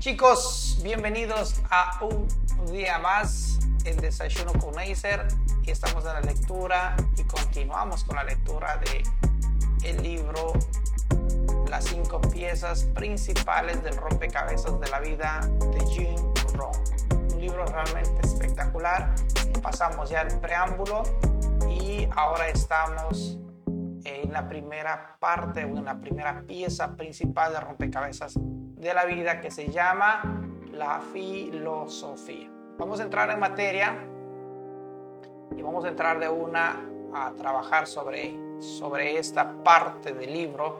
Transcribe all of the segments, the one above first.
Chicos, bienvenidos a un día más en Desayuno con Neisser y estamos en la lectura y continuamos con la lectura de libro Las cinco piezas principales del rompecabezas de la vida de Jim Rohn. Un libro realmente espectacular. Pasamos ya el preámbulo y ahora estamos en la primera parte, en la primera pieza principal de rompecabezas de la vida que se llama la filosofía. Vamos a entrar en materia y vamos a entrar de una a trabajar sobre, sobre esta parte del libro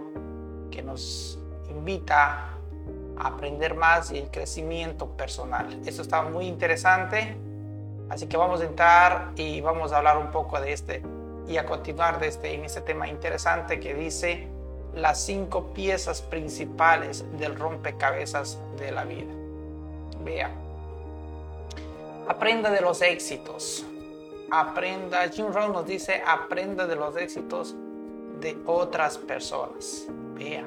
que nos invita a aprender más y el crecimiento personal. Esto está muy interesante, así que vamos a entrar y vamos a hablar un poco de este y a continuar de este, en este tema interesante que dice las cinco piezas principales del rompecabezas de la vida. Vea, aprenda de los éxitos. Aprenda, Jim Rohn nos dice, aprenda de los éxitos de otras personas. Vea.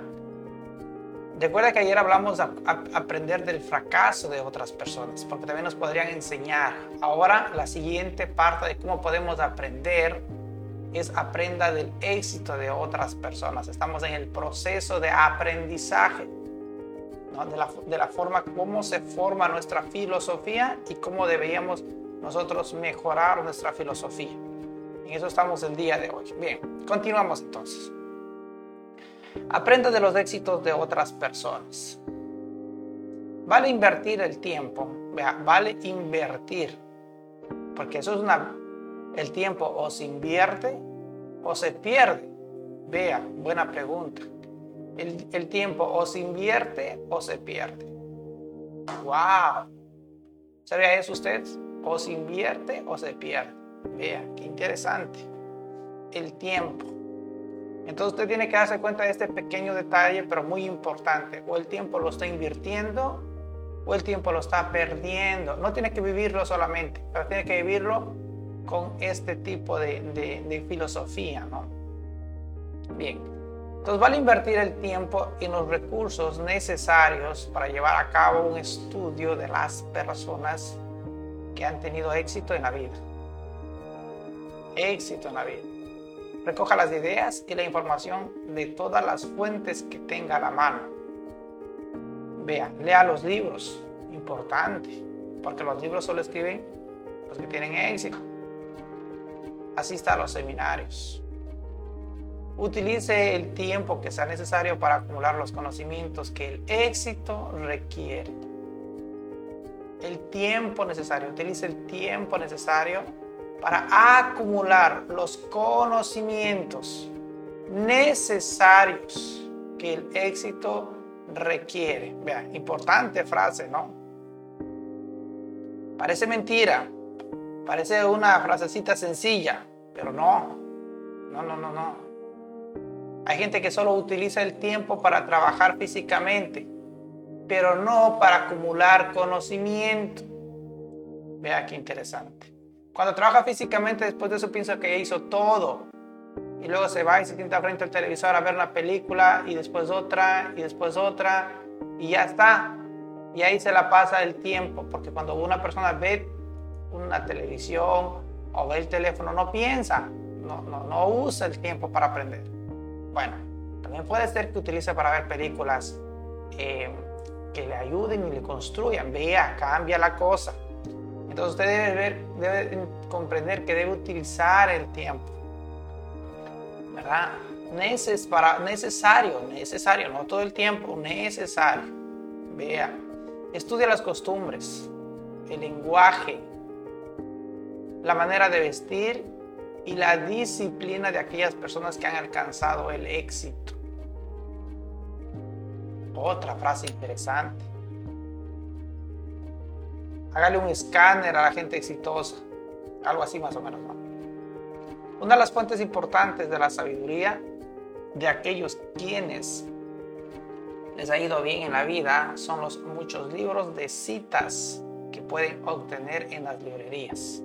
Recuerda que ayer hablamos de aprender del fracaso de otras personas, porque también nos podrían enseñar. Ahora la siguiente parte de cómo podemos aprender es aprenda del éxito de otras personas. Estamos en el proceso de aprendizaje, de, la, de la forma como se forma nuestra filosofía y cómo deberíamos nosotros mejorar nuestra filosofía. En eso estamos el día de hoy. Bien, continuamos entonces. Aprenda de los éxitos de otras personas. Vale invertir el tiempo, vale invertir, porque eso es una el tiempo o se invierte o se pierde. Vea, buena pregunta. El, tiempo o se invierte o se pierde. ¡Wow! ¿Sabía eso usted? O se invierte o se pierde. Vea, qué interesante. El tiempo. Entonces usted tiene que darse cuenta de este pequeño detalle, pero muy importante. O el tiempo lo está invirtiendo o el tiempo lo está perdiendo. No tiene que vivirlo solamente, pero tiene que vivirlo con este tipo de, filosofía, ¿no? Bien, entonces vale invertir el tiempo y los recursos necesarios para llevar a cabo un estudio de las personas que han tenido éxito en la vida. Éxito en la vida. Recoja las ideas y la información de todas las fuentes que tenga a la mano. Vea, lea los libros, importante, porque los libros solo escriben los que tienen éxito asista a los seminarios. Utilice el tiempo que sea necesario para acumular los conocimientos que el éxito requiere. El tiempo necesario, utilice el tiempo necesario para acumular los conocimientos necesarios que el éxito requiere. Vean, importante frase, ¿no? Parece mentira, Parece una frasecita sencilla, pero no. No, no, no, no. Hay gente que solo utiliza el tiempo para trabajar físicamente, pero no para acumular conocimiento. Vea qué interesante. Cuando trabaja físicamente, después de eso piensa que hizo todo. Y luego se va y se sienta frente al televisor a ver una película y después otra y después otra y ya está. Y ahí se la pasa el tiempo, porque cuando una persona ve una televisión o ve el teléfono, no piensa, no, no, no usa el tiempo para aprender. Bueno, también puede ser que utilice para ver películas eh, que le ayuden y le construyan. Vea, cambia la cosa. Entonces usted debe, ver, debe comprender que debe utilizar el tiempo. ¿Verdad? Neces para, necesario, necesario, no todo el tiempo, necesario. Vea, estudia las costumbres, el lenguaje, la manera de vestir y la disciplina de aquellas personas que han alcanzado el éxito. Otra frase interesante. Hágale un escáner a la gente exitosa. Algo así más o menos. Una de las fuentes importantes de la sabiduría de aquellos quienes les ha ido bien en la vida son los muchos libros de citas que pueden obtener en las librerías.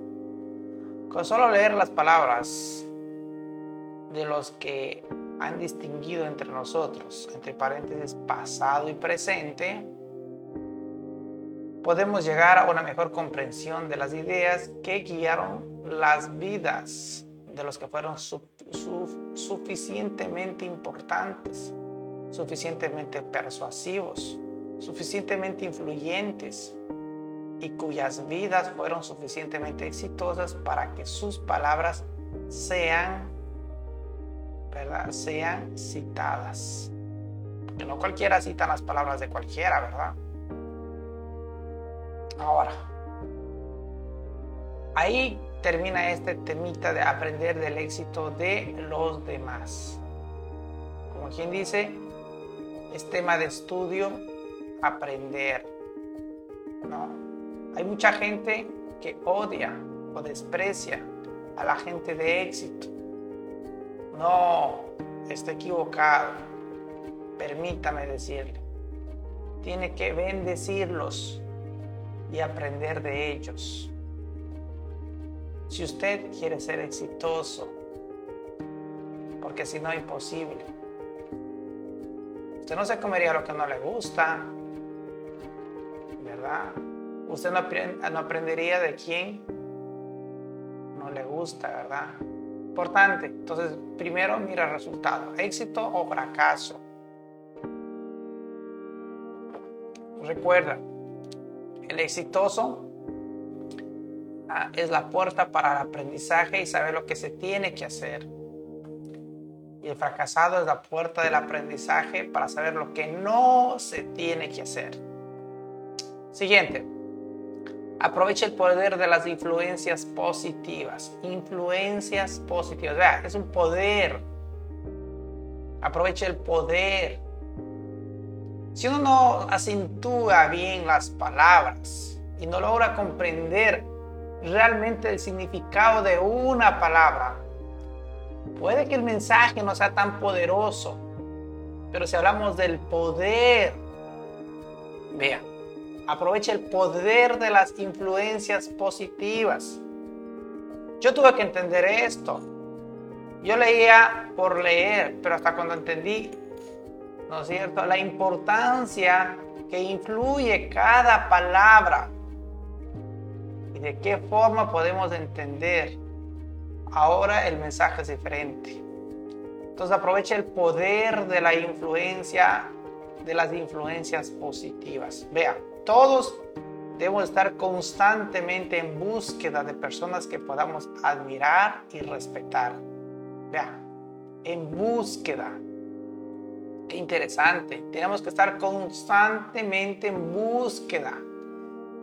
Con solo leer las palabras de los que han distinguido entre nosotros, entre paréntesis pasado y presente, podemos llegar a una mejor comprensión de las ideas que guiaron las vidas de los que fueron suficientemente importantes, suficientemente persuasivos, suficientemente influyentes y cuyas vidas fueron suficientemente exitosas para que sus palabras sean, ¿verdad? Sean citadas. Que no cualquiera cita las palabras de cualquiera, ¿verdad? Ahora, ahí termina este temita de aprender del éxito de los demás. Como quien dice, es tema de estudio aprender. ¿no? Hay mucha gente que odia o desprecia a la gente de éxito. No, está equivocado. Permítame decirle. Tiene que bendecirlos y aprender de ellos. Si usted quiere ser exitoso, porque si no, imposible. Usted no se comería lo que no le gusta, ¿verdad? Usted no, aprendería de quién no le gusta, ¿verdad? Importante. Entonces, primero mira el resultado, éxito o fracaso. Recuerda, el exitoso ah, es la puerta para el aprendizaje y saber lo que se tiene que hacer. Y el fracasado es la puerta del aprendizaje para saber lo que no se tiene que hacer. Siguiente. Aprovecha el poder de las influencias positivas. Influencias positivas. Vea, es un poder. Aprovecha el poder si uno no acentúa bien las palabras y no logra comprender realmente el significado de una palabra, puede que el mensaje no sea tan poderoso. Pero si hablamos del poder, vea, aprovecha el poder de las influencias positivas. Yo tuve que entender esto. Yo leía por leer, pero hasta cuando entendí ¿no es cierto? La importancia que influye cada palabra y de qué forma podemos entender. Ahora el mensaje es diferente. Entonces aprovecha el poder de la influencia, de las influencias positivas. Vea, todos debemos estar constantemente en búsqueda de personas que podamos admirar y respetar. Vea, en búsqueda Qué interesante. Tenemos que estar constantemente en búsqueda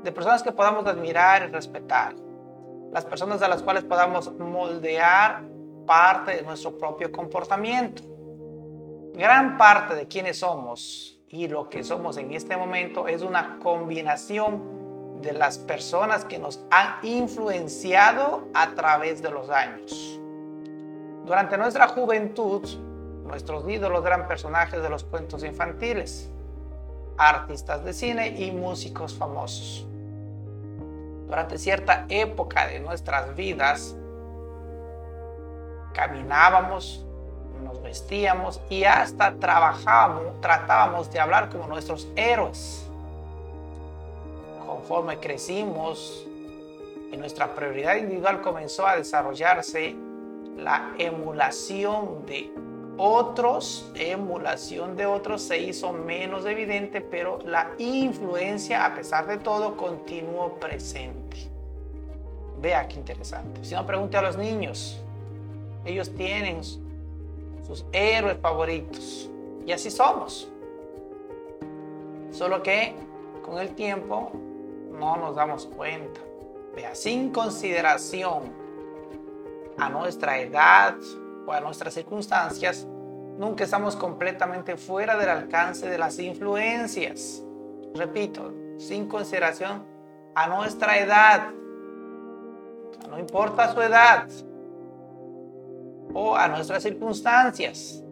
de personas que podamos admirar y respetar. Las personas a las cuales podamos moldear parte de nuestro propio comportamiento. Gran parte de quienes somos y lo que somos en este momento es una combinación de las personas que nos han influenciado a través de los años. Durante nuestra juventud Nuestros ídolos eran personajes de los cuentos infantiles, artistas de cine y músicos famosos. Durante cierta época de nuestras vidas, caminábamos, nos vestíamos y hasta trabajábamos, tratábamos de hablar como nuestros héroes. Conforme crecimos y nuestra prioridad individual comenzó a desarrollarse, la emulación de otros, emulación de otros se hizo menos evidente, pero la influencia, a pesar de todo, continuó presente. Vea qué interesante. Si no, pregunte a los niños. Ellos tienen sus héroes favoritos. Y así somos. Solo que con el tiempo no nos damos cuenta. Vea, sin consideración a nuestra edad, o a nuestras circunstancias, nunca estamos completamente fuera del alcance de las influencias. Repito, sin consideración a nuestra edad, no importa su edad, o a nuestras circunstancias.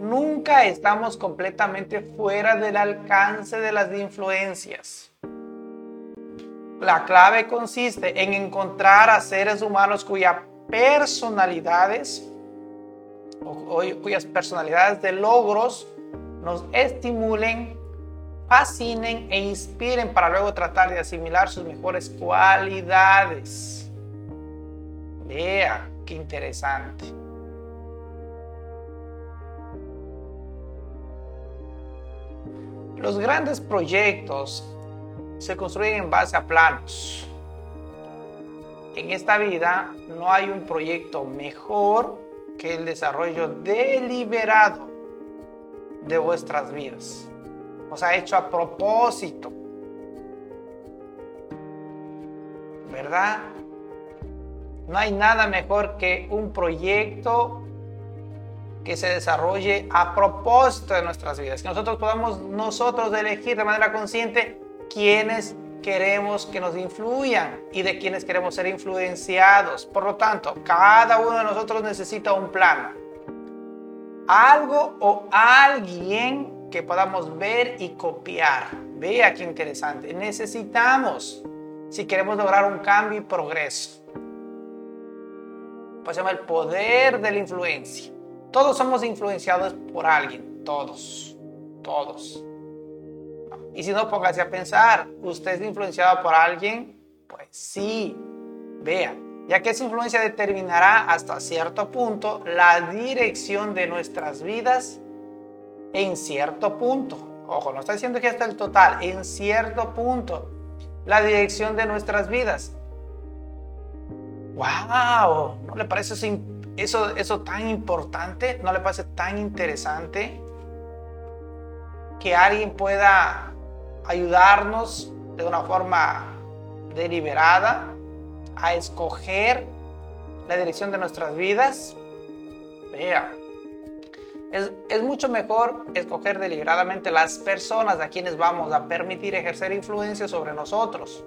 Nunca estamos completamente fuera del alcance de las influencias. La clave consiste en encontrar a seres humanos cuya personalidades cuyas personalidades de logros nos estimulen fascinen e inspiren para luego tratar de asimilar sus mejores cualidades. Vea, qué interesante. Los grandes proyectos se construyen en base a planos. En esta vida no hay un proyecto mejor que el desarrollo deliberado de vuestras vidas. Os ha hecho a propósito. ¿Verdad? No hay nada mejor que un proyecto que se desarrolle a propósito de nuestras vidas. Que nosotros podamos nosotros elegir de manera consciente quiénes queremos que nos influyan y de quienes queremos ser influenciados. Por lo tanto, cada uno de nosotros necesita un plan. Algo o alguien que podamos ver y copiar. Vea qué interesante. Necesitamos si queremos lograr un cambio y progreso. Pues se llama el poder de la influencia. Todos somos influenciados por alguien. Todos. Todos. Y si no, póngase a pensar, ¿usted es influenciado por alguien? Pues sí, vea, ya que esa influencia determinará hasta cierto punto la dirección de nuestras vidas en cierto punto. Ojo, no está diciendo que hasta el total, en cierto punto, la dirección de nuestras vidas. ¡Wow! ¿No le parece eso, eso, tan importante? ¿No le parece tan interesante que alguien pueda ayudarnos de una forma deliberada a escoger la dirección de nuestras vidas. Vea, es, es, mucho mejor escoger deliberadamente las personas a quienes vamos a permitir ejercer influencia sobre nosotros.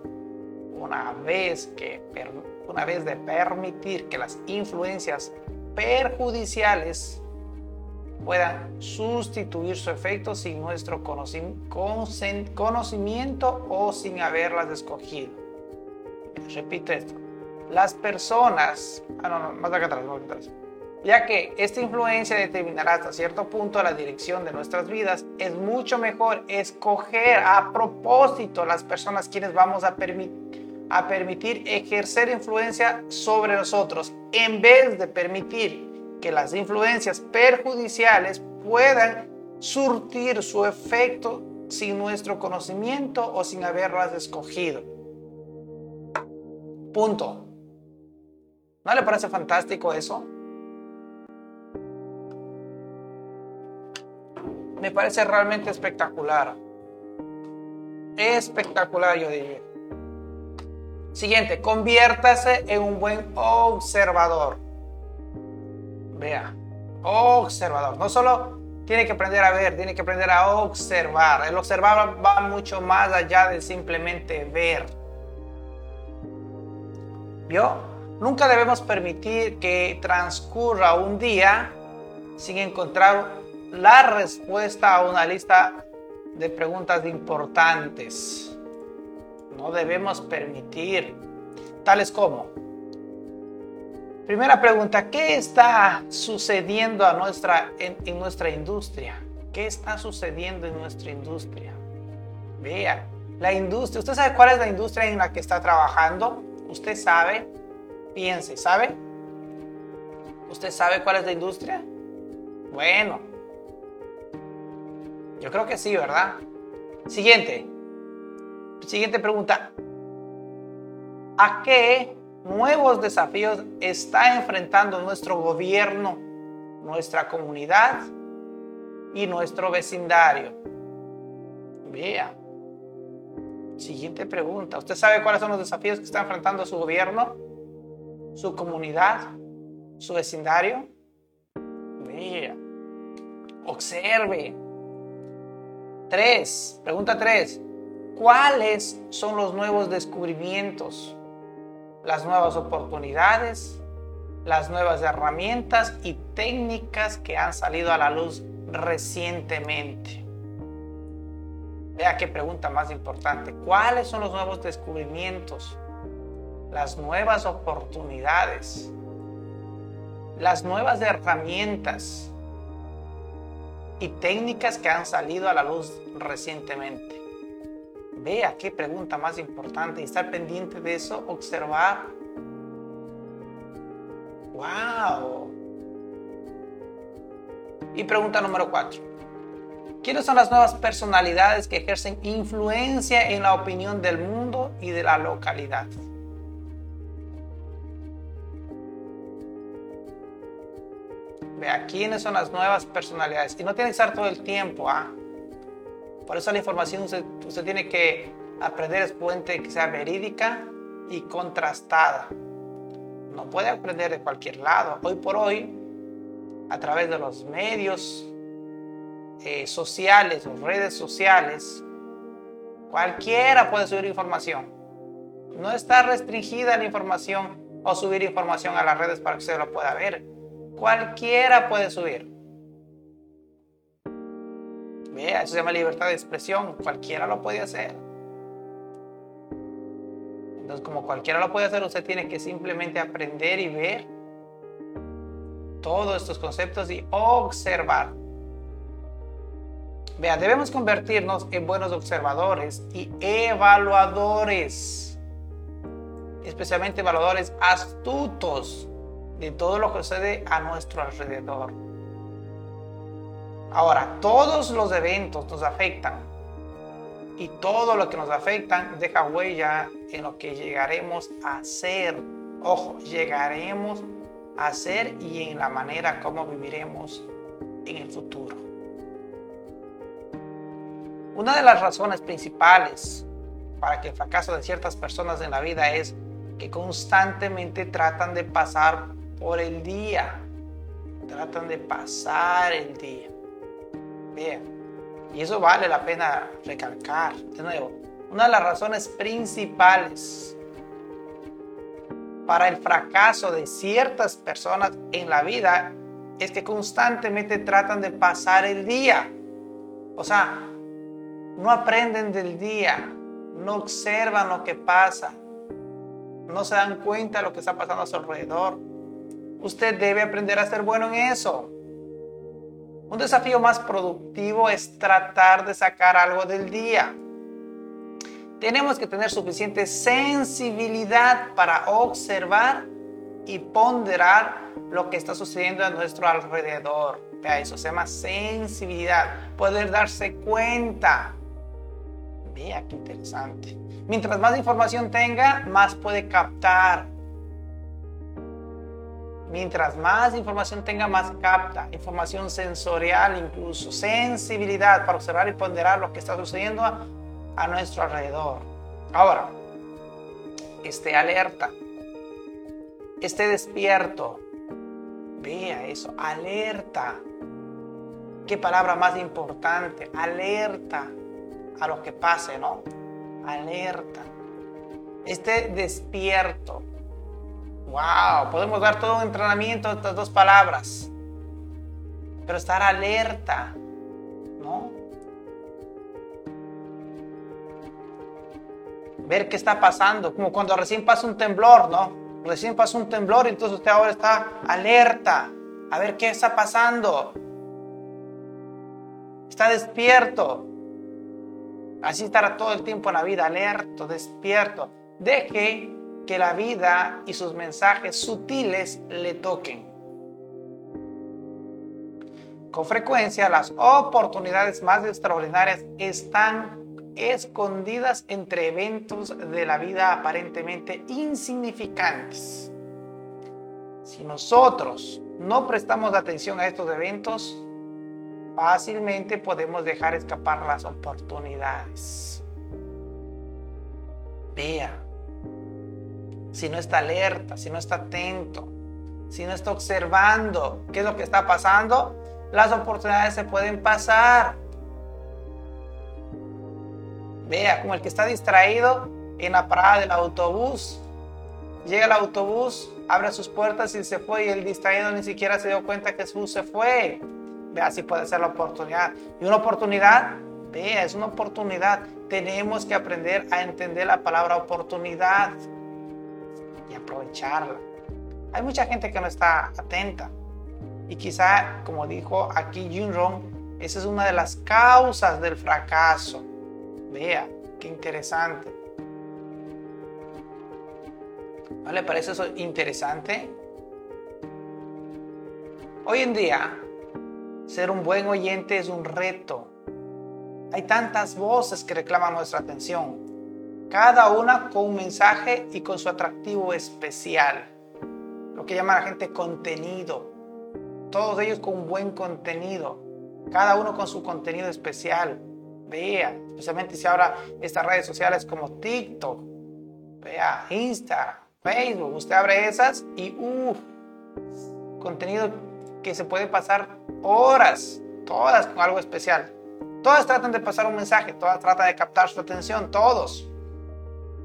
Una vez, que, una vez de permitir que las influencias perjudiciales puedan sustituir su efecto sin nuestro conocimiento o sin haberlas escogido. Repito esto. Las personas, ah, no, no, más acá atrás, más acá atrás. Ya que esta influencia determinará hasta cierto punto la dirección de nuestras vidas, es mucho mejor escoger a propósito las personas quienes vamos a, a permitir ejercer influencia sobre nosotros, en vez de permitir que las influencias perjudiciales puedan surtir su efecto sin nuestro conocimiento o sin haberlas escogido. Punto. ¿No le parece fantástico eso? Me parece realmente espectacular. Espectacular, yo diría. Siguiente, conviértase en un buen observador. Vea, observador. No solo tiene que aprender a ver, tiene que aprender a observar. El observar va mucho más allá de simplemente ver. ¿Vio? Nunca debemos permitir que transcurra un día sin encontrar la respuesta a una lista de preguntas importantes. No debemos permitir, tales como, Primera pregunta, ¿qué está sucediendo a nuestra, en, nuestra industria? ¿Qué está sucediendo en nuestra industria? Vea, la industria, ¿usted sabe cuál es la industria en la que está trabajando? ¿Usted sabe? Piense, ¿sabe? ¿Usted sabe cuál es la industria? Bueno, yo creo que sí, ¿verdad? Siguiente. Siguiente pregunta. ¿A qué nuevos desafíos está enfrentando nuestro gobierno, nuestra comunidad y nuestro vecindario. Vea. Siguiente pregunta. ¿Usted sabe cuáles son los desafíos que está enfrentando su gobierno, su comunidad, su vecindario? Vea. Observe. Tres. Pregunta tres. ¿Cuáles son los nuevos descubrimientos las nuevas oportunidades, las nuevas herramientas y técnicas que han salido a la luz recientemente. Vea qué pregunta más importante. ¿Cuáles son los nuevos descubrimientos? Las nuevas oportunidades. Las nuevas herramientas. y técnicas que han salido a la luz recientemente. Vea qué pregunta más importante y estar pendiente de eso, observar. ¡Wow! Y pregunta número cuatro. ¿Quiénes son las nuevas personalidades que ejercen influencia en la opinión del mundo y de la localidad? Vea, ¿quiénes son las nuevas personalidades? Y no tiene que estar todo el tiempo, ¿ah? Por eso la información usted, tiene que aprender es puente que sea verídica y contrastada. No puede aprender de cualquier lado. Hoy por hoy, a través de los medios eh, sociales o redes sociales, cualquiera puede subir información. No está restringida la información o subir información a las redes para que usted lo pueda ver Cualquiera puede subir. Vea, eso se llama libertad de expresión. Cualquiera lo puede hacer. Entonces, como cualquiera lo puede hacer, usted tiene que simplemente aprender y ver todos estos conceptos y observar. Vea, debemos convertirnos en buenos observadores y evaluadores, especialmente evaluadores astutos de todo lo que sucede a nuestro alrededor. Ahora, todos los eventos nos afectan y todo lo que nos afectan deja huella en lo que llegaremos a ser. Ojo, llegaremos a ser y en la manera como viviremos en el futuro. Una de las razones principales para que el fracaso de ciertas personas en la vida es que constantemente tratan de pasar por el día. Tratan de pasar el día. Y eso vale la pena recalcar. De nuevo, una de las razones principales para el fracaso de ciertas personas en la vida es que constantemente tratan de pasar el día. O sea, no aprenden del día, no observan lo que pasa, no se dan cuenta de lo que está pasando a su alrededor. Usted debe aprender a ser bueno en eso. Un desafío más productivo es tratar de sacar algo del día. Tenemos que tener suficiente sensibilidad para observar y ponderar lo que está sucediendo a nuestro alrededor. Vea, eso se llama sensibilidad, poder darse cuenta. Vea qué interesante. Mientras más información tenga, más puede captar Mientras más información tenga, más capta. Información sensorial incluso. Sensibilidad para observar y ponderar lo que está sucediendo a, nuestro alrededor. Ahora, esté alerta. Esté despierto. Vea eso. Alerta. Qué palabra más importante. Alerta a lo que pase, ¿no? Alerta. Esté despierto Wow, podemos dar todo un entrenamiento de estas dos palabras. Pero estar alerta, ¿no? Ver qué está pasando, como cuando recién pasa un temblor, ¿no? Recién pasa un temblor, entonces usted ahora está alerta, a ver qué está pasando. Está despierto. Así estará todo el tiempo en la vida, alerto, despierto. Deje que la vida y sus mensajes sutiles le toquen. Con frecuencia las oportunidades más extraordinarias están escondidas entre eventos de la vida aparentemente insignificantes. Si nosotros no prestamos atención a estos eventos, fácilmente podemos dejar escapar las oportunidades. Vea, si no está alerta, si no está atento, si no está observando qué es lo que está pasando, las oportunidades se pueden pasar. Vea, como el que está distraído en la parada del autobús. Llega el autobús, abre sus puertas y se fue y el distraído ni siquiera se dio cuenta que bus se fue. Vea, si puede ser la oportunidad. Y una oportunidad, vea, es una oportunidad. Tenemos que aprender a entender la palabra oportunidad aprovecharla. Hay mucha gente que no está atenta y quizá, como dijo aquí Rong Esa es una de las causas del fracaso. Vea, qué interesante. ¿No le parece eso interesante? Hoy en día, ser un buen oyente es un reto. Hay tantas voces que reclaman nuestra atención, cada una con un mensaje y con su atractivo especial, lo que llama la gente contenido. Todos ellos con buen contenido, cada uno con su contenido especial. Vea, especialmente si ahora estas redes sociales como TikTok, vea, Insta, Facebook, usted abre esas y uff, contenido que se puede pasar horas, todas con algo especial. Todas tratan de pasar un mensaje, todas tratan de captar su atención, todos.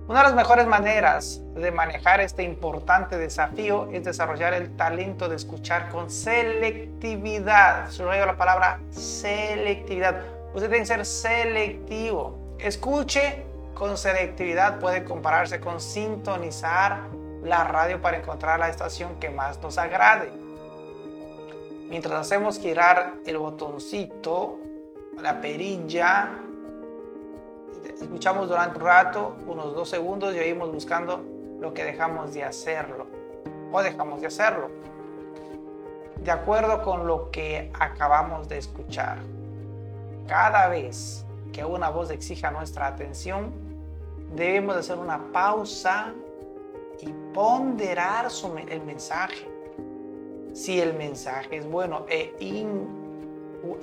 Una de las mejores maneras de manejar este importante desafío es desarrollar el talento de escuchar con selectividad. Subrayo la palabra selectividad. Usted tiene que ser selectivo. Escuche con selectividad. Puede compararse con sintonizar la radio para encontrar la estación que más nos agrade. Mientras hacemos girar el botoncito, la perilla, escuchamos durante un rato, unos dos segundos y oímos buscando lo que dejamos de hacerlo o dejamos de hacerlo. De acuerdo con lo que acabamos de escuchar. Cada vez que una voz exija nuestra atención, debemos hacer una pausa y ponderar el mensaje si el mensaje es bueno e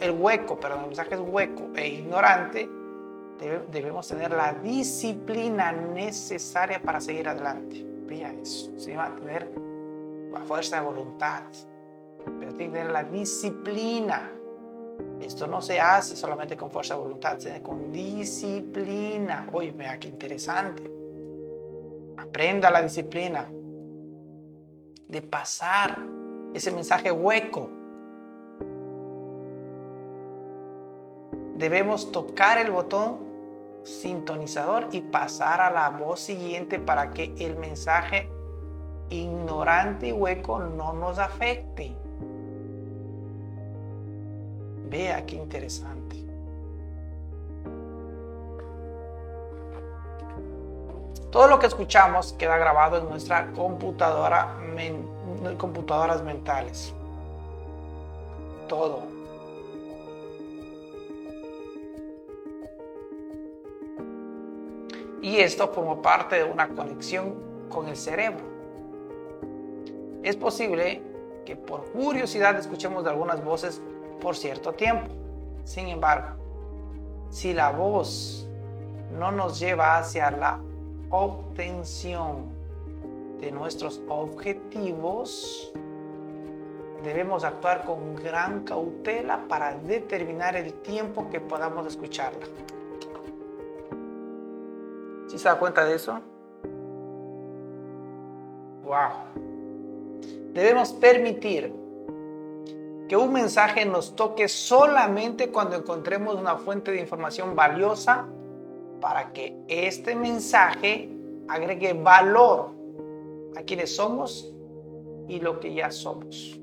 el hueco, perdón, el mensaje es hueco e ignorante, debemos tener la disciplina necesaria para seguir adelante. Vea eso, se va a tener la fuerza de voluntad, pero tiene que tener la disciplina. Esto no se hace solamente con fuerza de voluntad, sino con disciplina. Oye, vea qué interesante. Aprenda la disciplina de pasar ese mensaje hueco. Debemos tocar el botón sintonizador y pasar a la voz siguiente para que el mensaje ignorante y hueco no nos afecte. Vea qué interesante. Todo lo que escuchamos queda grabado en nuestra computadora computadoras mentales. Todo. Y esto forma parte de una conexión con el cerebro. Es posible que por curiosidad escuchemos algunas voces por cierto tiempo. Sin embargo, si la voz no nos lleva hacia la obtención de nuestros objetivos, debemos actuar con gran cautela para determinar el tiempo que podamos escucharla. ¿Sí se da cuenta de eso? ¡Wow! Debemos permitir que un mensaje nos toque solamente cuando encontremos una fuente de información valiosa para que este mensaje agregue valor a quienes somos y lo que ya somos.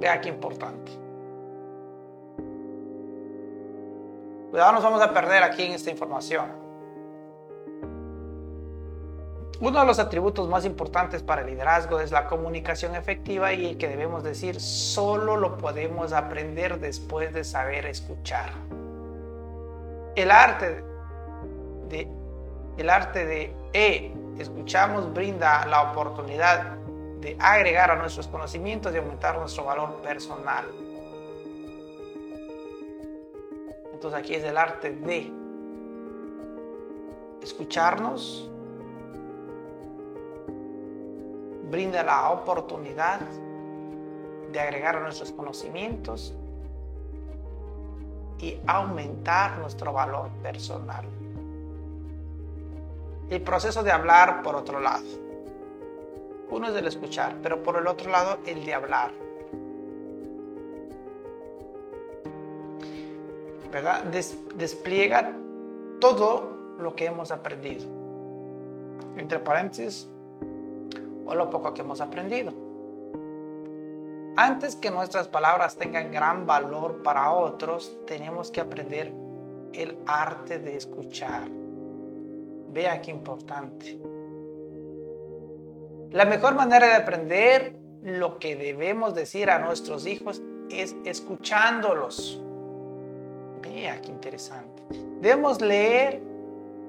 Vea qué importante. Cuidado, nos vamos a perder aquí en esta información. Uno de los atributos más importantes para el liderazgo es la comunicación efectiva y el que debemos decir solo lo podemos aprender después de saber escuchar. El arte el arte de E, escuchamos, brinda la oportunidad de agregar a nuestros conocimientos y aumentar nuestro valor personal. Entonces aquí es el arte de escucharnos, brinda la oportunidad de agregar nuestros conocimientos y aumentar nuestro valor personal el proceso de hablar por otro lado. Uno es el escuchar, pero por el otro lado el de hablar. ¿Verdad? despliega todo lo que hemos aprendido. Entre paréntesis, o lo poco que hemos aprendido. Antes que nuestras palabras tengan gran valor para otros, tenemos que aprender el arte de escuchar. Vea qué importante. La mejor manera de aprender lo que debemos decir a nuestros hijos es escuchándolos. Vea qué interesante. Debemos leer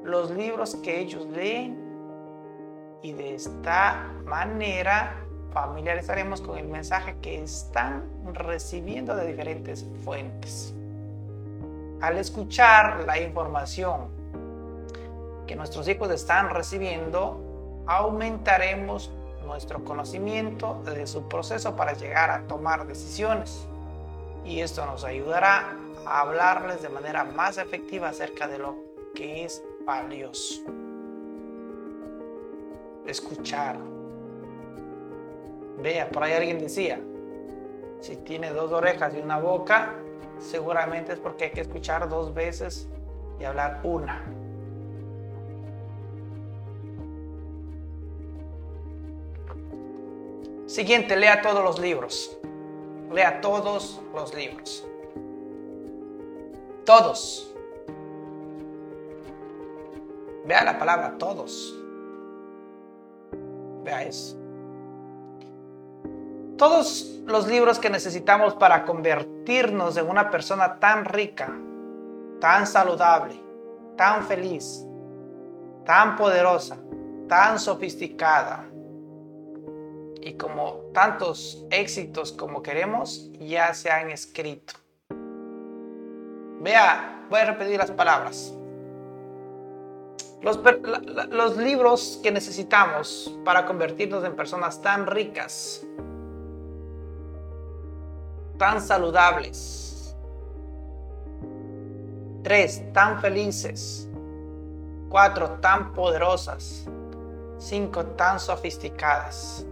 los libros que ellos leen y de esta manera familiarizaremos con el mensaje que están recibiendo de diferentes fuentes. Al escuchar la información que nuestros hijos están recibiendo, aumentaremos nuestro conocimiento de su proceso para llegar a tomar decisiones. Y esto nos ayudará a hablarles de manera más efectiva acerca de lo que es valioso. Escuchar. Vea, por ahí alguien decía, si tiene dos orejas y una boca, seguramente es porque hay que escuchar dos veces y hablar una. Siguiente, lea todos los libros. Lea todos los libros. Todos. Vea la palabra todos. Vea eso. Todos los libros que necesitamos para convertirnos en una persona tan rica, tan saludable, tan feliz, tan poderosa, tan sofisticada, y como tantos éxitos como queremos ya se han escrito. Vea, voy a repetir las palabras. Los, libros que necesitamos para convertirnos en personas tan ricas, tan saludables, tres, tan felices, cuatro, tan poderosas, cinco, tan sofisticadas,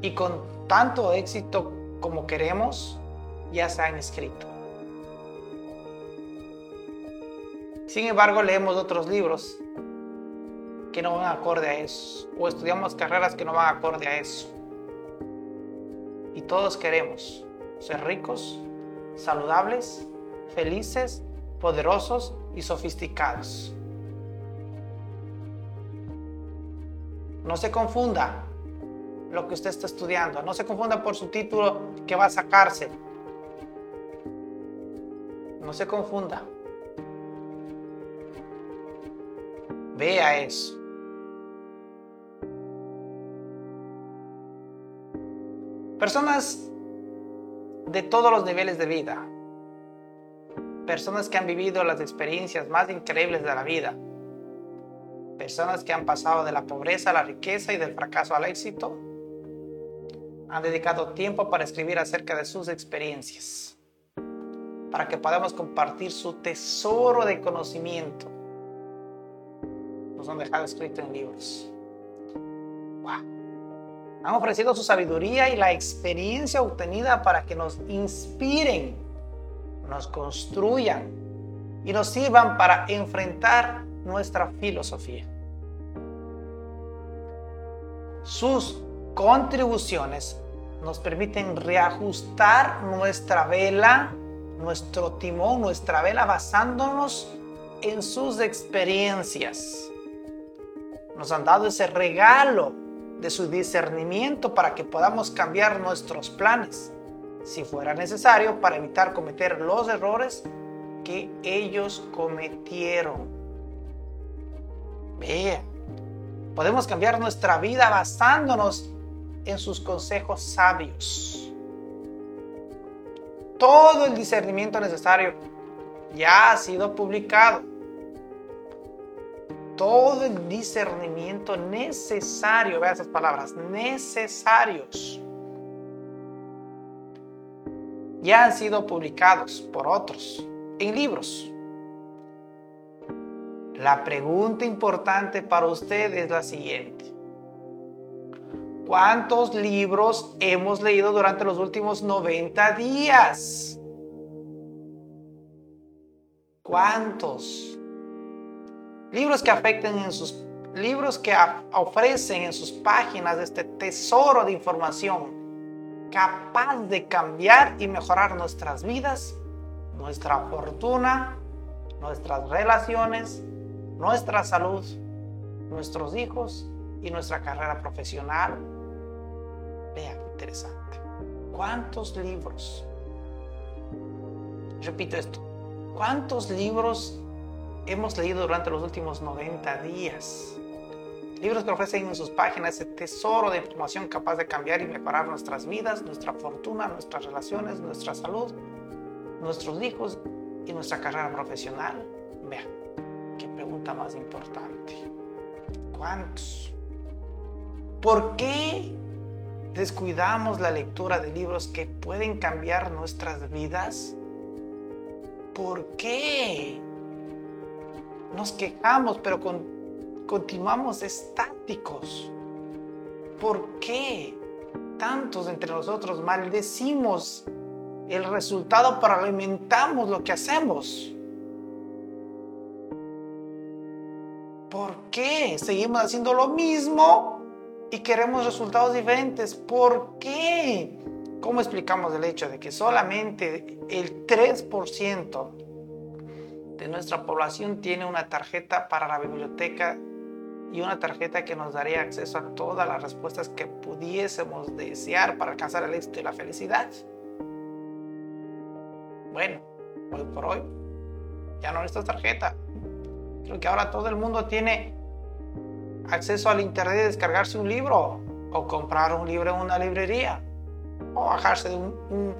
y con tanto éxito como queremos, ya se han escrito. Sin embargo, leemos otros libros que no van acorde a eso, o estudiamos carreras que no van acorde a eso. Y todos queremos ser ricos, saludables, felices, poderosos y sofisticados. No se confunda lo que usted está estudiando. No se confunda por su título que va a sacarse. No se confunda. Vea eso. Personas de todos los niveles de vida. Personas que han vivido las experiencias más increíbles de la vida. Personas que han pasado de la pobreza a la riqueza y del fracaso al éxito han dedicado tiempo para escribir acerca de sus experiencias, para que podamos compartir su tesoro de conocimiento. Nos han dejado escrito en libros. Han ofrecido su sabiduría y la experiencia obtenida para que nos inspiren, nos construyan y nos sirvan para enfrentar nuestra filosofía. Sus contribuciones nos permiten reajustar nuestra vela, nuestro timón, nuestra vela basándonos en sus experiencias. Nos han dado ese regalo de su discernimiento para que podamos cambiar nuestros planes, si fuera necesario, para evitar cometer los errores que ellos cometieron. Vea, podemos cambiar nuestra vida basándonos en sus consejos sabios. Todo el discernimiento necesario ya ha sido publicado. Todo el discernimiento necesario, vea esas palabras, necesarios, ya han sido publicados por otros en libros. La pregunta importante para usted es la siguiente. ¿Cuántos libros hemos leído durante los últimos 90 días? ¿Cuántos? Libros que afecten en sus libros que ofrecen en sus páginas este tesoro de información capaz de cambiar y mejorar nuestras vidas, nuestra fortuna, nuestras relaciones, nuestra salud, nuestros hijos y nuestra carrera profesional. Vea qué interesante. ¿Cuántos libros? Repito esto. ¿Cuántos libros hemos leído durante los últimos 90 días? Libros que ofrecen en sus páginas ese tesoro de información capaz de cambiar y mejorar nuestras vidas, nuestra fortuna, nuestras relaciones, nuestra salud, nuestros hijos y nuestra carrera profesional. Vea, qué pregunta más importante. ¿Cuántos? ¿Por qué descuidamos la lectura de libros que pueden cambiar nuestras vidas? ¿Por qué? Nos quejamos, pero con continuamos estáticos. ¿Por qué tantos entre nosotros maldecimos el resultado para alimentamos lo que hacemos? ¿Por qué seguimos haciendo lo mismo y queremos resultados diferentes? ¿Por qué? ¿Cómo explicamos el hecho de que solamente el 3% de nuestra población tiene una tarjeta para la biblioteca y una tarjeta que nos daría acceso a todas las respuestas que pudiésemos desear para alcanzar el éxito y la felicidad. Bueno, hoy por hoy ya no necesitas tarjeta. Creo que ahora todo el mundo tiene acceso al internet de descargarse un libro o comprar un libro en una librería o bajarse de un,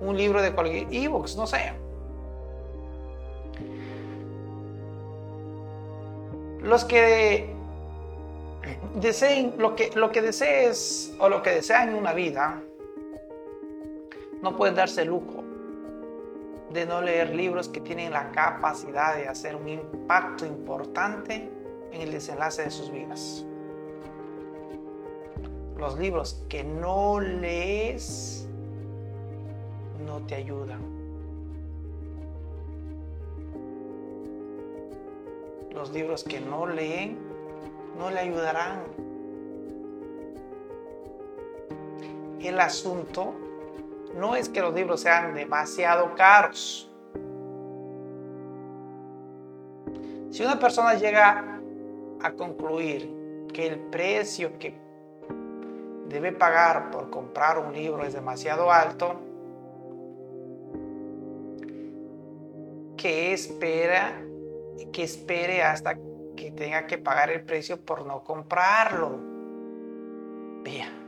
un libro de cualquier ebooks, no sé. Los que deseen lo que, lo que desees o lo que desean en una vida, no pueden darse el lujo de no leer libros que tienen la capacidad de hacer un impacto importante en el desenlace de sus vidas. Los libros que no lees no te ayudan. Los libros que no leen no le ayudarán. El asunto no es que los libros sean demasiado caros. Si una persona llega a concluir que el precio que debe pagar por comprar un libro es demasiado alto, que espera que espere hasta que tenga que pagar el precio por no comprarlo. Vea.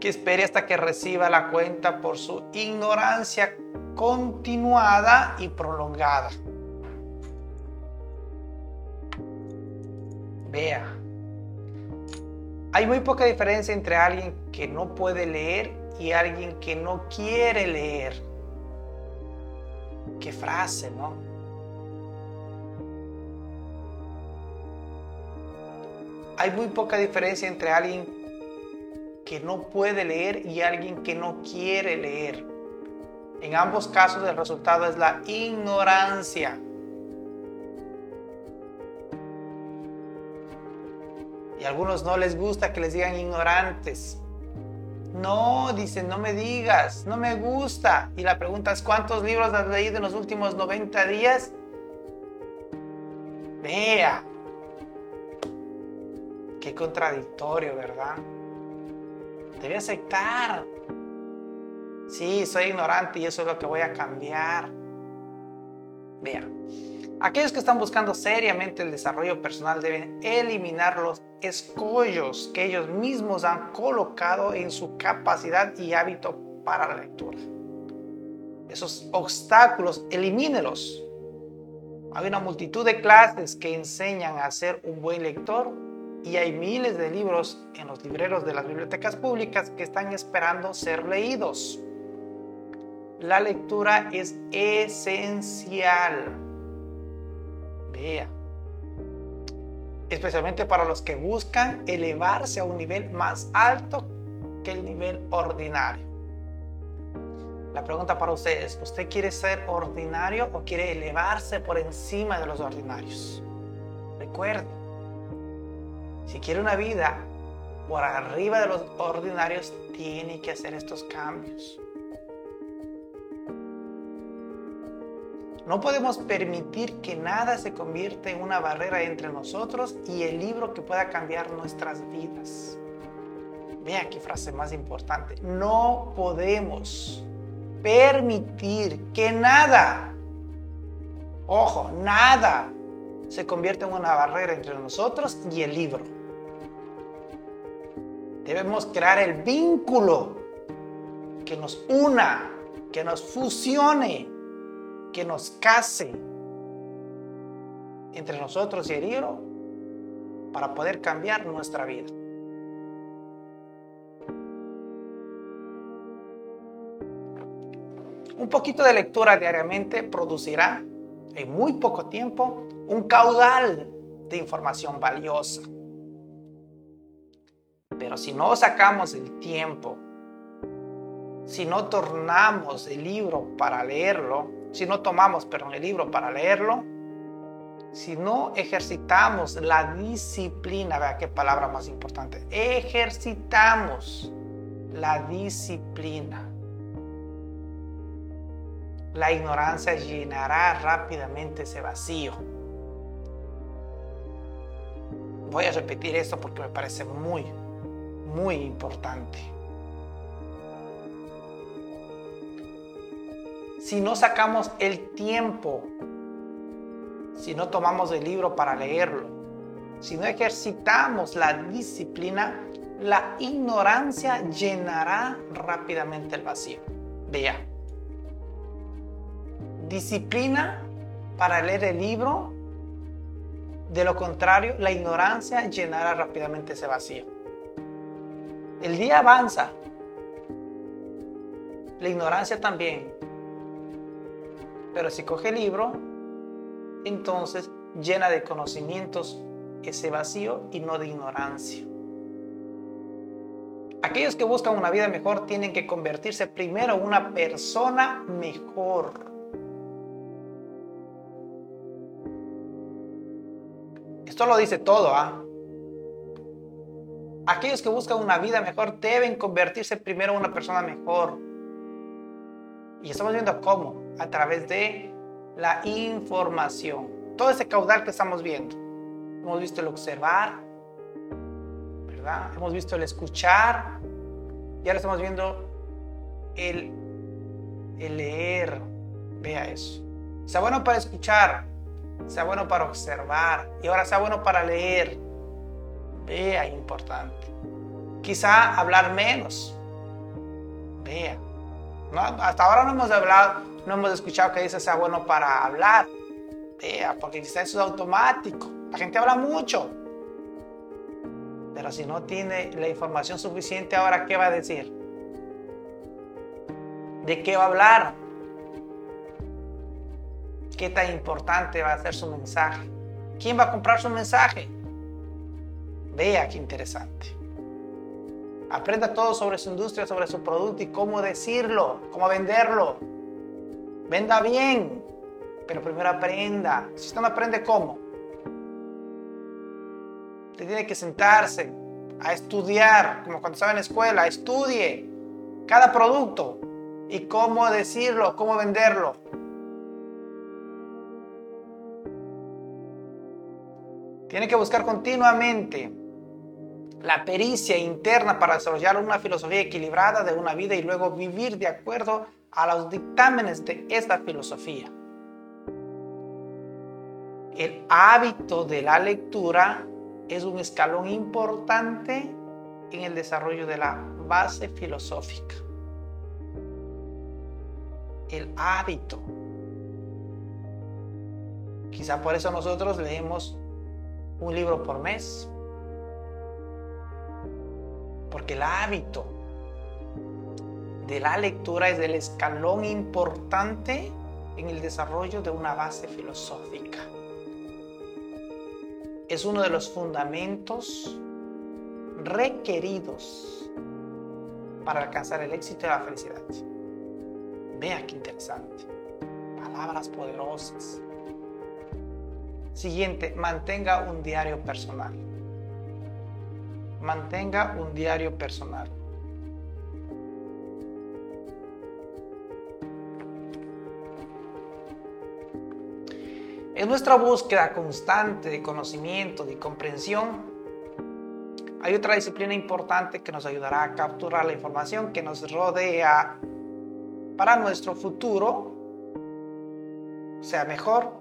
Que espere hasta que reciba la cuenta por su ignorancia continuada y prolongada. Vea. Hay muy poca diferencia entre alguien que no puede leer y alguien que no quiere leer. Qué frase, ¿no? Hay muy poca diferencia entre alguien que no puede leer y alguien que no quiere leer. En ambos casos el resultado es la ignorancia. Y a algunos no les gusta que les digan ignorantes. No, dice, no me digas, no me gusta. Y la pregunta es, ¿cuántos libros has leído en los últimos 90 días? Vea. Qué contradictorio, ¿verdad? Debe aceptar. Sí, soy ignorante y eso es lo que voy a cambiar. Vea. Aquellos que están buscando seriamente el desarrollo personal deben eliminar los escollos que ellos mismos han colocado en su capacidad y hábito para la lectura. Esos obstáculos, elimínelos. Hay una multitud de clases que enseñan a ser un buen lector y hay miles de libros en los libreros de las bibliotecas públicas que están esperando ser leídos. La lectura es esencial Especialmente para los que buscan elevarse a un nivel más alto que el nivel ordinario. La pregunta para ustedes, ¿usted quiere ser ordinario o quiere elevarse por encima de los ordinarios? Recuerde, si quiere una vida por arriba de los ordinarios, tiene que hacer estos cambios. No podemos permitir que nada se convierta en una barrera entre nosotros y el libro que pueda cambiar nuestras vidas. Vea qué frase más importante. No podemos permitir que nada, ojo, nada se convierta en una barrera entre nosotros y el libro. Debemos crear el vínculo que nos una, que nos fusione, que nos case entre nosotros y el libro para poder cambiar nuestra vida. Un poquito de lectura diariamente producirá en muy poco tiempo un caudal de información valiosa. Pero si no sacamos el tiempo, si no tornamos el libro para leerlo, si no tomamos, perdón, el libro para leerlo, si no ejercitamos la disciplina, vea qué palabra más importante, ejercitamos la disciplina la ignorancia llenará rápidamente ese vacío. Voy a repetir esto porque me parece muy, muy importante. Si no sacamos el tiempo, si no tomamos el libro para leerlo, si no ejercitamos la disciplina, la ignorancia llenará rápidamente el vacío. Vea, disciplina para leer el libro. De lo contrario, la ignorancia llenará rápidamente ese vacío. El día avanza. La ignorancia también. Pero si coge el libro, entonces llena de conocimientos ese vacío y no de ignorancia. Aquellos que buscan una vida mejor tienen que convertirse primero en una persona mejor. Esto lo dice todo, ¿ah? Aquellos que buscan una vida mejor deben convertirse primero en una persona mejor. Y estamos viendo cómo, a través de la información. Todo ese caudal que estamos viendo. Hemos visto el observar, ¿verdad? Hemos visto el escuchar. Y ahora estamos viendo el, el leer. Vea eso. Sea bueno para escuchar, sea bueno para observar y ahora sea bueno para leer. Vea, importante. Quizá hablar menos. Vea. hasta ahora no hemos hablado, no hemos escuchado que dice sea bueno para hablar. Vea, porque quizá eso es automático. La gente habla mucho. Pero si no tiene la información suficiente, ahora ¿qué va a decir? ¿De qué va a hablar? qué tan importante va a ser su mensaje. ¿Quién va a comprar su mensaje? Vea qué interesante. Aprenda todo sobre su industria, sobre su producto y cómo decirlo, cómo venderlo. Venda bien, pero primero aprenda. Si usted no aprende cómo, usted tiene que sentarse a estudiar, como cuando estaba en la escuela, estudie cada producto y cómo decirlo, cómo venderlo. Tiene que buscar continuamente la pericia interna para desarrollar una filosofía equilibrada de una vida y luego vivir de acuerdo a los dictámenes de esta filosofía. El hábito de la lectura es un escalón importante en el desarrollo de la base filosófica. El hábito. Quizá por eso nosotros leemos un libro por mes. Porque el hábito de la lectura es el escalón importante en el desarrollo de una base filosófica. Es uno de los fundamentos requeridos para alcanzar el éxito y la felicidad. Vea qué interesante. Palabras poderosas. Siguiente, mantenga un diario personal. Mantenga un diario personal. En nuestra búsqueda constante de conocimiento y comprensión, hay otra disciplina importante que nos ayudará a capturar la información que nos rodea para nuestro futuro sea mejor,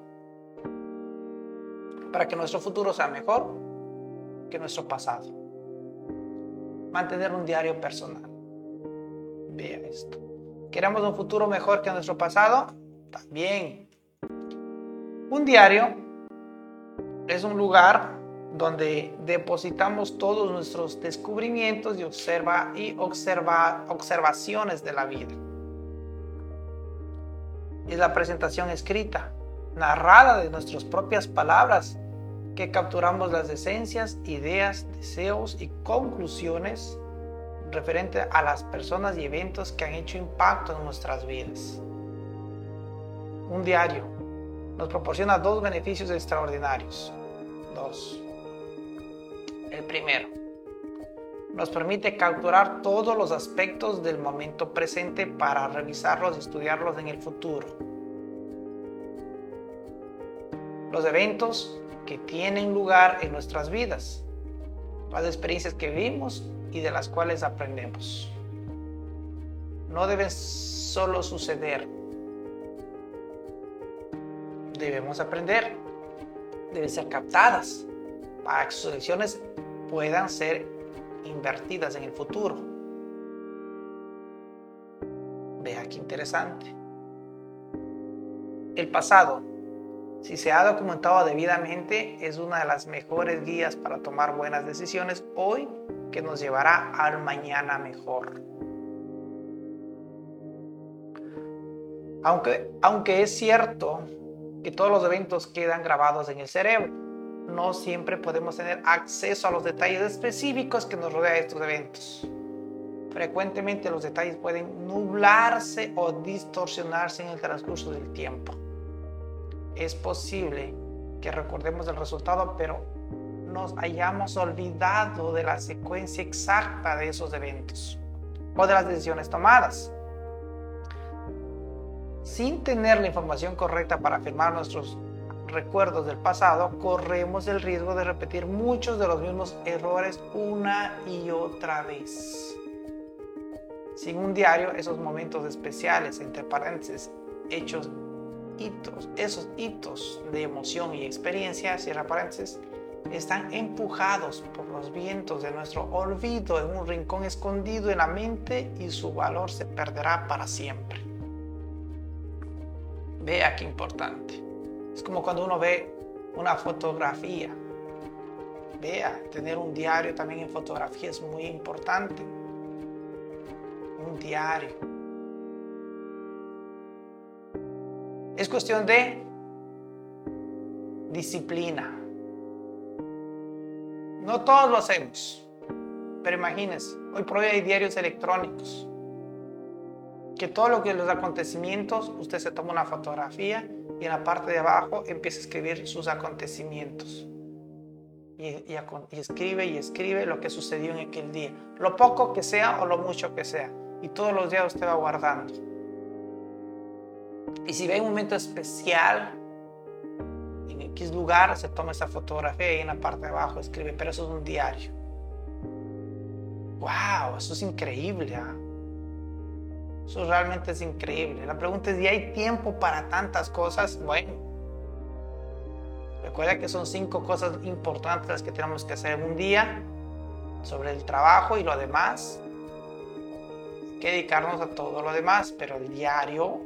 para que nuestro futuro sea mejor que nuestro pasado. Mantener un diario personal. Vea esto. ¿Queremos un futuro mejor que nuestro pasado? También. Un diario es un lugar donde depositamos todos nuestros descubrimientos y, observa, y observa, observaciones de la vida es la presentación escrita, narrada de nuestras propias palabras, que capturamos las esencias, ideas, deseos y conclusiones referente a las personas y eventos que han hecho impacto en nuestras vidas. Un diario nos proporciona dos beneficios extraordinarios. Dos. El primero, nos permite capturar todos los aspectos del momento presente para revisarlos y estudiarlos en el futuro. Los eventos que tienen lugar en nuestras vidas, las experiencias que vivimos y de las cuales aprendemos. No deben solo suceder, debemos aprender, deben ser captadas para que sus decisiones puedan ser invertidas en el futuro. Vea qué interesante. El pasado, si se ha documentado debidamente, es una de las mejores guías para tomar buenas decisiones hoy que nos llevará al mañana mejor. Aunque, aunque es cierto que todos los eventos quedan grabados en el cerebro, no siempre podemos tener acceso a los detalles específicos que nos rodean estos eventos. Frecuentemente los detalles pueden nublarse o distorsionarse en el transcurso del tiempo. Es posible que recordemos el resultado, pero nos hayamos olvidado de la secuencia exacta de esos eventos o de las decisiones tomadas. Sin tener la información correcta para afirmar nuestros recuerdos del pasado, corremos el riesgo de repetir muchos de los mismos errores una y otra vez. Sin un diario, esos momentos especiales, entre paréntesis, hechos, hitos, esos hitos de emoción y experiencia, cierra paréntesis, están empujados por los vientos de nuestro olvido en un rincón escondido en la mente y su valor se perderá para siempre. Vea qué importante. Es como cuando uno ve una fotografía. Vea, tener un diario también en fotografía es muy importante. Un diario. Es cuestión de disciplina. No todos lo hacemos, pero imagínense, hoy por hoy hay diarios electrónicos. Que todo lo que los acontecimientos, usted se toma una fotografía y en la parte de abajo empieza a escribir sus acontecimientos. Y, escribe y escribe lo que sucedió en aquel día. Lo poco que sea o lo mucho que sea. Y todos los días usted va guardando. Y si ve un momento especial, en X lugar, se toma esa fotografía y en la parte de abajo escribe, pero eso es un diario. ¡Wow! Eso es increíble. ¿ah? Eso realmente es increíble. La pregunta es, ¿y hay tiempo para tantas cosas? Bueno, recuerda que son cinco cosas importantes las que tenemos que hacer en un día sobre el trabajo y lo demás. Hay que dedicarnos a todo lo demás, pero el diario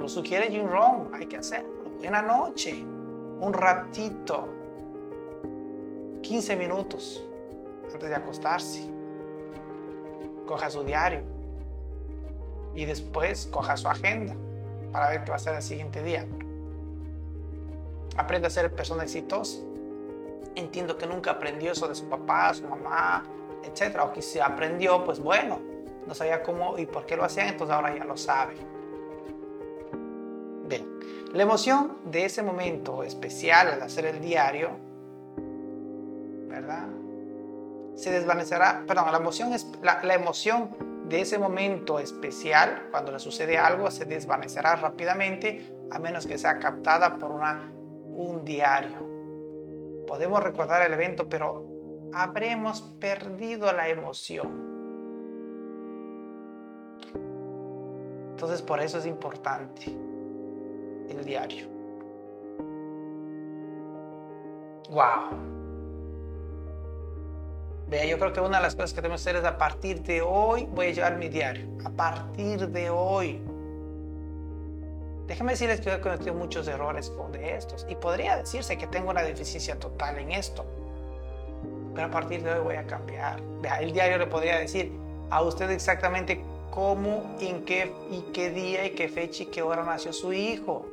lo sugiere Jim Rohn, hay que hacerlo. Buena noche, un ratito, 15 minutos antes de acostarse. Coja su diario y después coja su agenda para ver qué va a ser el siguiente día. Aprende a ser persona exitosa. Entiendo que nunca aprendió eso de su papá, su mamá, etc. O que si aprendió, pues bueno, no sabía cómo y por qué lo hacían, entonces ahora ya lo sabe. La emoción de ese momento especial al hacer el diario, ¿verdad? Se desvanecerá, perdón, la emoción, la, la emoción de ese momento especial, cuando le sucede algo, se desvanecerá rápidamente a menos que sea captada por una, un diario. Podemos recordar el evento, pero habremos perdido la emoción. Entonces por eso es importante el diario. Wow. Vea, yo creo que una de las cosas que tenemos que hacer es a partir de hoy voy a llevar mi diario. A partir de hoy. Déjenme decirles que he cometido muchos errores de estos y podría decirse que tengo una deficiencia total en esto. Pero a partir de hoy voy a cambiar. Vea, el diario le podría decir a usted exactamente cómo, en qué y qué día y qué fecha y qué hora nació su hijo.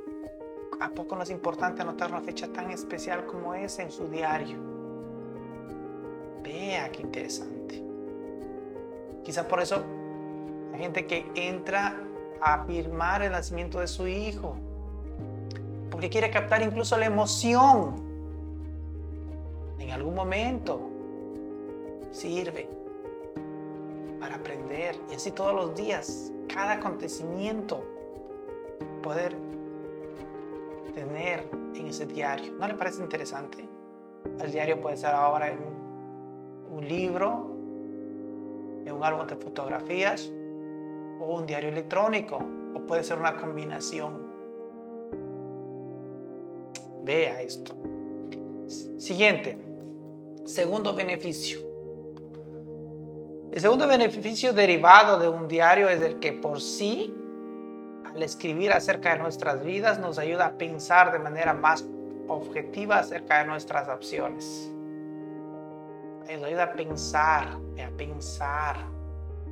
¿A poco no es importante anotar una fecha tan especial como esa en su diario? Vea qué interesante. Quizá por eso hay gente que entra a afirmar el nacimiento de su hijo, porque quiere captar incluso la emoción. En algún momento sirve para aprender y así todos los días, cada acontecimiento, poder tener en ese diario. ¿No le parece interesante? El diario puede ser ahora en un libro, en un álbum de fotografías o un diario electrónico o puede ser una combinación. Vea esto. Siguiente, segundo beneficio. El segundo beneficio derivado de un diario es el que por sí, al escribir acerca de nuestras vidas, nos ayuda a pensar de manera más objetiva acerca de nuestras opciones. Nos ayuda a pensar, a pensar.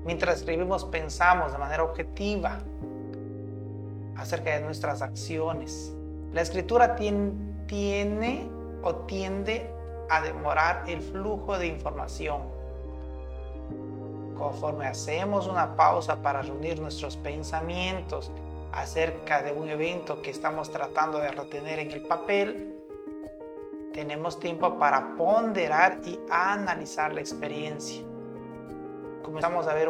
Mientras escribimos, pensamos de manera objetiva acerca de nuestras acciones. La escritura tiene o tiende a demorar el flujo de información conforme hacemos una pausa para reunir nuestros pensamientos acerca de un evento que estamos tratando de retener en el papel, tenemos tiempo para ponderar y analizar la experiencia. Comenzamos a ver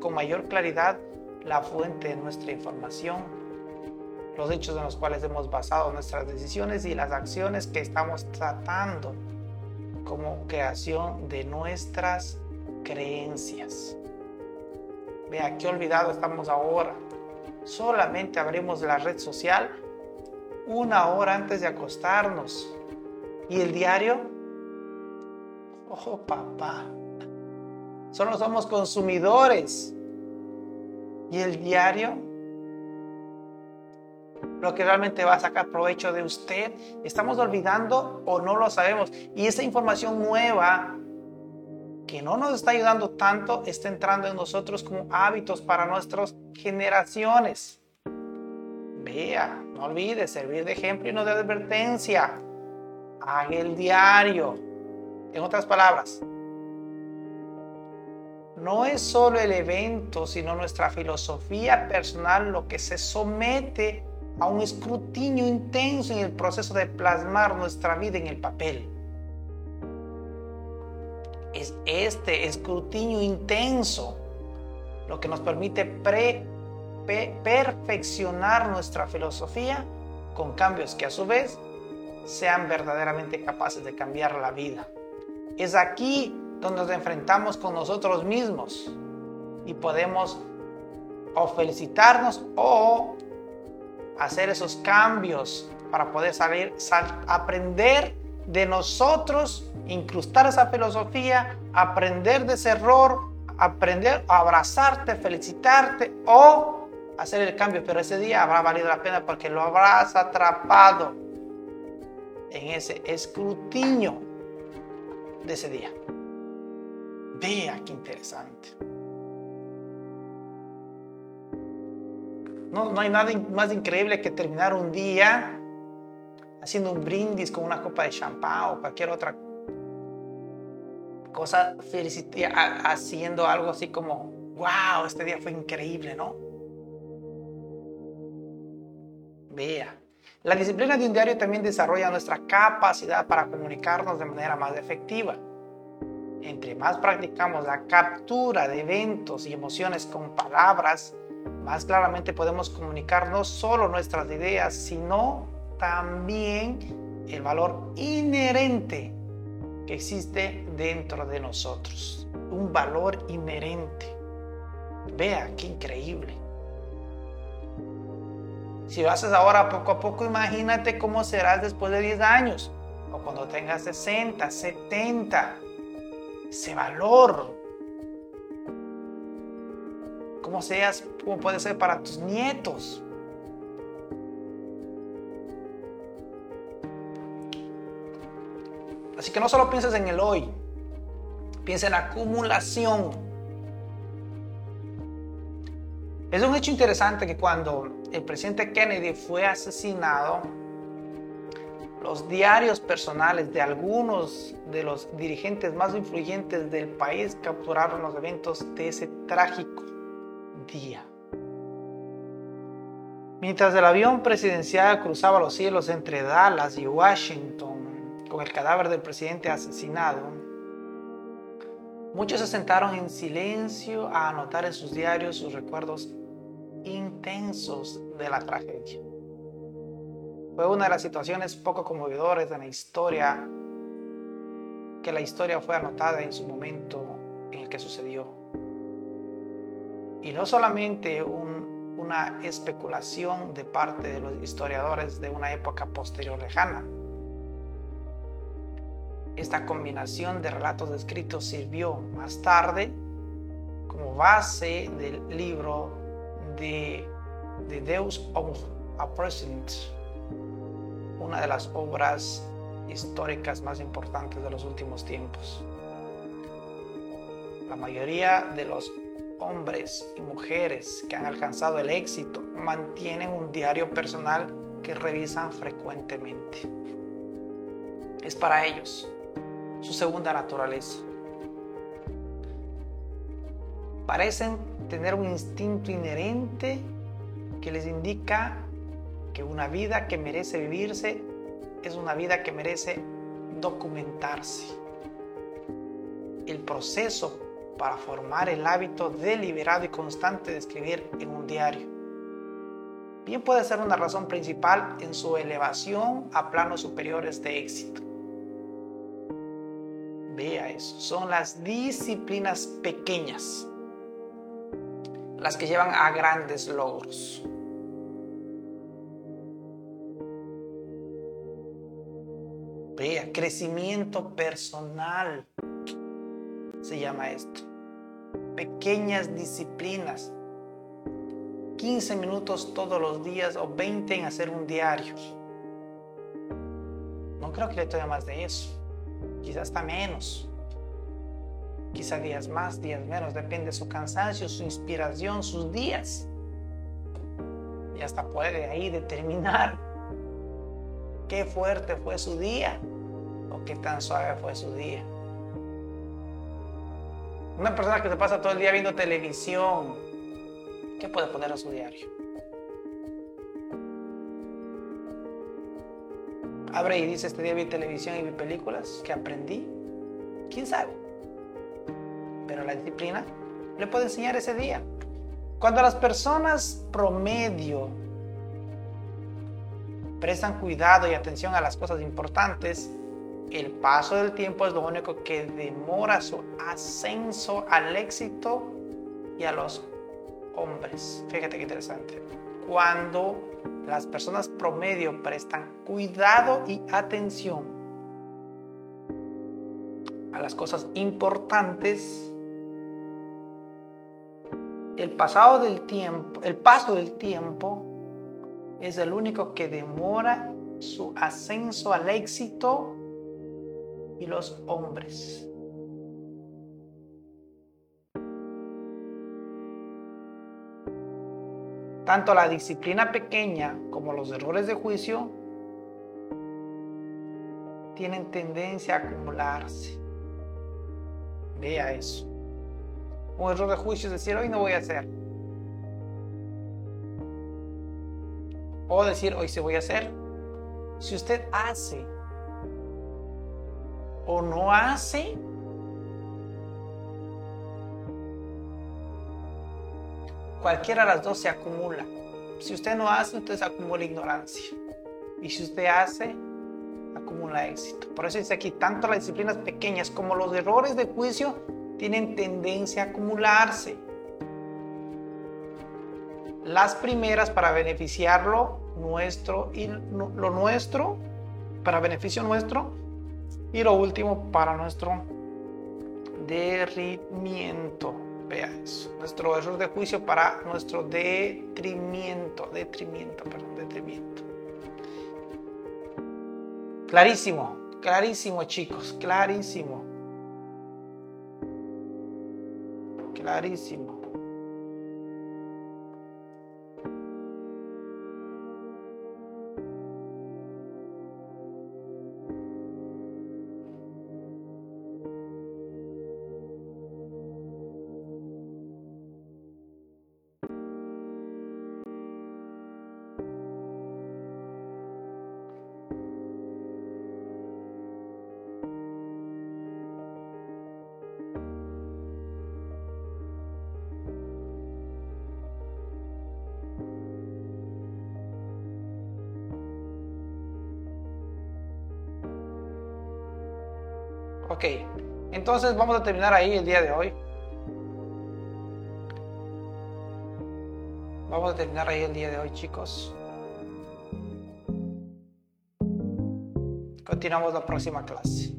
con mayor claridad la fuente de nuestra información, los hechos en los cuales hemos basado nuestras decisiones y las acciones que estamos tratando como creación de nuestras creencias. Vea qué olvidado estamos ahora. Solamente abrimos la red social una hora antes de acostarnos. ¿Y el diario? Oh, papá. Solo somos consumidores. ¿Y el diario? Lo que realmente va a sacar provecho de usted. Estamos olvidando o no lo sabemos. Y esa información nueva que no nos está ayudando tanto está entrando en nosotros como hábitos para nuestras generaciones. Vea, no olvide servir de ejemplo y no de advertencia. Haga el diario. En otras palabras, no es solo el evento, sino nuestra filosofía personal lo que se somete a un escrutinio intenso en el proceso de plasmar nuestra vida en el papel es este escrutinio intenso lo que nos permite perfeccionar nuestra filosofía con cambios que a su vez sean verdaderamente capaces de cambiar la vida. Es aquí donde nos enfrentamos con nosotros mismos y podemos o felicitarnos o hacer esos cambios para poder salir, aprender de nosotros incrustar esa filosofía, aprender de ese error, aprender a abrazarte, felicitarte o hacer el cambio. Pero ese día habrá valido la pena porque lo habrás atrapado en ese escrutinio de ese día. Vea qué interesante. No, no hay nada más increíble que terminar un día haciendo un brindis con una copa de champán o cualquier otra cosa, haciendo algo así como, wow, este día fue increíble, ¿no? Vea. La disciplina de un diario también desarrolla nuestra capacidad para comunicarnos de manera más efectiva. Entre más practicamos la captura de eventos y emociones con palabras, más claramente podemos comunicar no solo nuestras ideas, sino también el valor inherente que existe dentro de nosotros. Un valor inherente. Vea, qué increíble. Si lo haces ahora poco a poco, imagínate cómo serás después de 10 años o cuando tengas 60, 70. Ese valor. ¿Cómo seas, cómo puede ser para tus nietos? Así que no solo pienses en el hoy, piensa en acumulación. Es un hecho interesante que cuando el presidente Kennedy fue asesinado, los diarios personales de algunos de los dirigentes más influyentes del país capturaron los eventos de ese trágico día. Mientras el avión presidencial cruzaba los cielos entre Dallas y Washington con el cadáver del presidente asesinado, muchos se sentaron en silencio a anotar en sus diarios sus recuerdos intensos de la tragedia. Fue una de las situaciones poco conmovedoras de la historia que la historia fue anotada en su momento en el que sucedió. Y no solamente una especulación de parte de los historiadores de una época posterior lejana. Esta combinación de relatos escritos sirvió más tarde como base del libro de The Deus of a Present, una de las obras históricas más importantes de los últimos tiempos. La mayoría de los hombres y mujeres que han alcanzado el éxito mantienen un diario personal que revisan frecuentemente. Es para ellos su segunda naturaleza. Parecen tener un instinto inherente que les indica que una vida que merece vivirse es una vida que merece documentarse. El proceso para formar el hábito deliberado y constante de escribir en un diario. Bien puede ser una razón principal en su elevación a planos superiores de éxito. Vea eso, son las disciplinas pequeñas las que llevan a grandes logros. Vea, crecimiento personal se llama esto. Pequeñas disciplinas. 15 minutos todos los días o 20 en hacer un diario. No creo que le tome más de eso. Quizás hasta menos. Quizás días más, días menos. Depende de su cansancio, su inspiración, sus días. Y hasta puede ahí determinar qué fuerte fue su día o qué tan suave fue su día. Una persona que se pasa todo el día viendo televisión, ¿qué puede poner a su diario? Abre y dice, este día vi televisión y vi películas que aprendí. ¿Quién sabe? Pero la disciplina le puede enseñar ese día. Cuando las personas promedio prestan cuidado y atención a las cosas importantes, el paso del tiempo es lo único que demora su ascenso al éxito y a los hombres. Fíjate qué interesante. Cuando las personas promedio prestan cuidado y atención a las cosas importantes, el pasado del tiempo, el paso del tiempo es el único que demora su ascenso al éxito y los hombres. Tanto la disciplina pequeña como los errores de juicio tienen tendencia a acumularse. Vea eso. Un error de juicio es decir, hoy no voy a hacer. o decir hoy se voy a hacer. Si usted hace o no hace, cualquiera de las dos se acumula. Si usted no hace, entonces acumula ignorancia. Y si usted hace, acumula éxito. Por eso dice aquí, tanto las disciplinas pequeñas como los errores de juicio tienen tendencia a acumularse. Las primeras para beneficiarlo nuestro y lo nuestro, para beneficio nuestro, y lo último para nuestro derrimiento. Vea eso. Nuestro error de juicio para nuestro detrimento. Detrimento, perdón, detrimento. Clarísimo, clarísimo chicos, clarísimo. Clarísimo. Entonces vamos a terminar ahí el día de hoy. Vamos a terminar ahí el día de hoy, chicos. Continuamos la próxima clase.